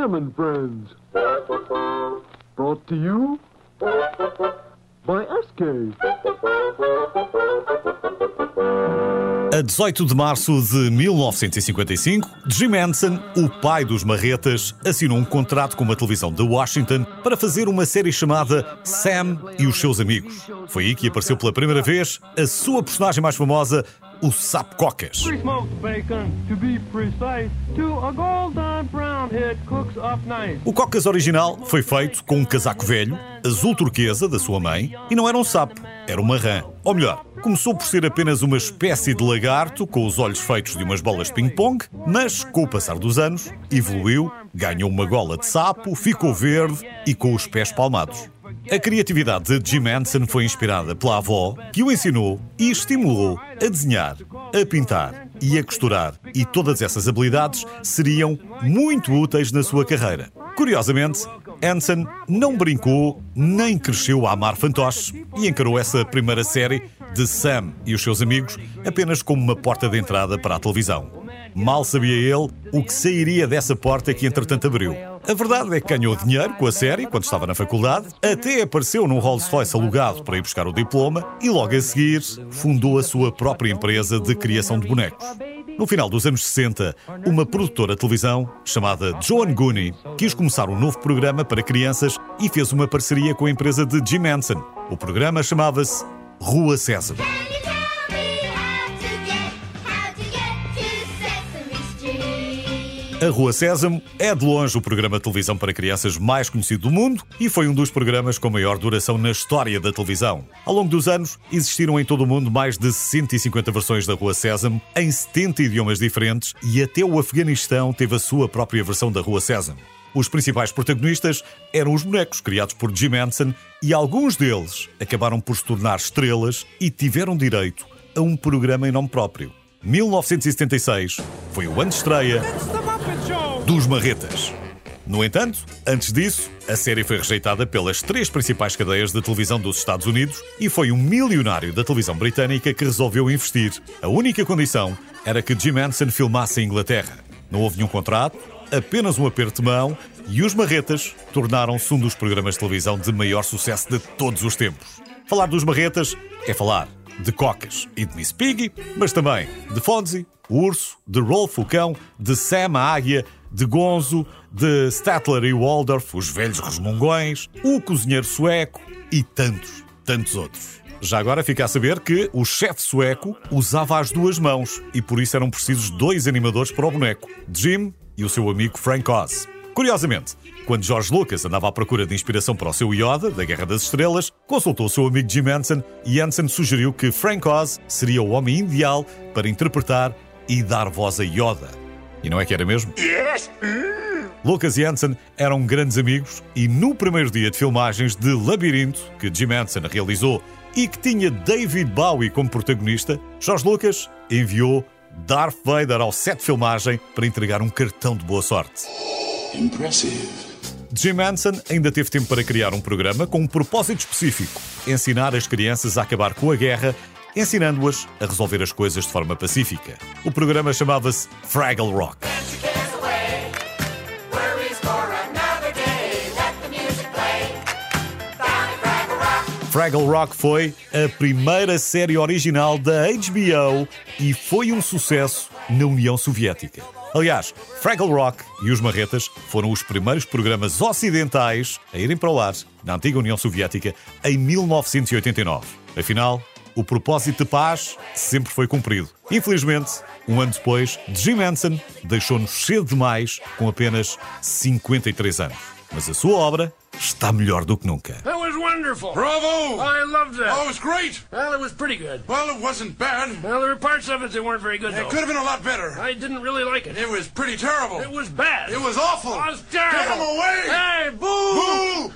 Sam and Friends. Brought to you by SK. A 18 de março de 1955, Jim Henson, o pai dos marretas, assinou um contrato com uma televisão de Washington para fazer uma série chamada Sam e os seus amigos. Foi aí que apareceu pela primeira vez a sua personagem mais famosa, o Sapo Cocas. O Cocas original foi feito com um casaco velho, azul turquesa da sua mãe, e não era um sapo, era uma rã. Ou melhor, começou por ser apenas uma espécie de lagarto com os olhos feitos de umas bolas de ping-pong, mas com o passar dos anos evoluiu, ganhou uma gola de sapo, ficou verde e com os pés palmados. A criatividade de Jim Henson foi inspirada pela avó, que o ensinou e estimulou a desenhar, a pintar e a costurar, e todas essas habilidades seriam muito úteis na sua carreira. Curiosamente, Henson não brincou nem cresceu a amar fantoches e encarou essa primeira série de Sam e os seus amigos apenas como uma porta de entrada para a televisão. Mal sabia ele o que sairia dessa porta que entretanto abriu. A verdade é que ganhou dinheiro com a série quando estava na faculdade, até apareceu num Rolls-Royce alugado para ir buscar o diploma e logo a seguir fundou a sua própria empresa de criação de bonecos. No final dos anos 60, uma produtora de televisão chamada Joan Gooney quis começar um novo programa para crianças e fez uma parceria com a empresa de Jim Henson. O programa chamava-se Rua Sésamo. A Rua Sésamo é de longe o programa de televisão para crianças mais conhecido do mundo e foi um dos programas com maior duração na história da televisão. Ao longo dos anos, existiram em todo o mundo mais de 150 versões da Rua Sésamo, em 70 idiomas diferentes, e até o Afeganistão teve a sua própria versão da Rua Sésamo. Os principais protagonistas eram os bonecos criados por Jim Henson e alguns deles acabaram por se tornar estrelas e tiveram direito a um programa em nome próprio. 1976 foi o ano de estreia dos Marretas. No entanto, antes disso, a série foi rejeitada pelas três principais cadeias de televisão dos Estados Unidos e foi um milionário da televisão britânica que resolveu investir. A única condição era que Jim Henson filmasse em Inglaterra. Não houve nenhum contrato, apenas um aperto de mão e os Marretas tornaram-se um dos programas de televisão de maior sucesso de todos os tempos. Falar dos Marretas é falar de Cocas e de Miss Piggy, mas também de Fonzie, o Urso, de Rolf o Cão, de Sam a Águia, de Gonzo, de Statler e Waldorf, os velhos resmungões, o Cozinheiro Sueco e tantos, tantos outros. Já agora fica a saber que o chefe sueco usava as duas mãos e por isso eram precisos dois animadores para o boneco, Jim e o seu amigo Frank Oz. Curiosamente, quando George Lucas andava à procura de inspiração para o seu Yoda, da Guerra das Estrelas, consultou o seu amigo Jim Henson e Henson sugeriu que Frank Oz seria o homem ideal para interpretar e dar voz a Yoda. E não é que era mesmo? Lucas e Henson eram grandes amigos e no primeiro dia de filmagens de Labirinto, que Jim Henson realizou e que tinha David Bowie como protagonista, George Lucas enviou Darth Vader ao set de filmagem para entregar um cartão de boa sorte. Impressive. Jim Henson ainda teve tempo para criar um programa com um propósito específico: ensinar as crianças a acabar com a guerra, ensinando-as a resolver as coisas de forma pacífica. O programa chamava-se Fraggle Rock. Fraggle Rock foi a primeira série original da HBO e foi um sucesso na União Soviética. Aliás, Fraggle Rock e os Marretas foram os primeiros programas ocidentais a irem para o ar na antiga União Soviética em 1989. Afinal, o propósito de paz sempre foi cumprido. Infelizmente, um ano depois, Jim Henson deixou-nos cedo demais com apenas 53 anos. Mas a sua obra está melhor do que nunca. That was wonderful. Bravo! I loved that. Oh, it was great. Well, it was pretty good. Well, it wasn't bad. Well, there were parts of it that weren't very good, It though. could have been a lot better. I didn't really like it. It was pretty terrible. It was bad. It was awful. It was terrible. Get him away! Hey, boo! Boo!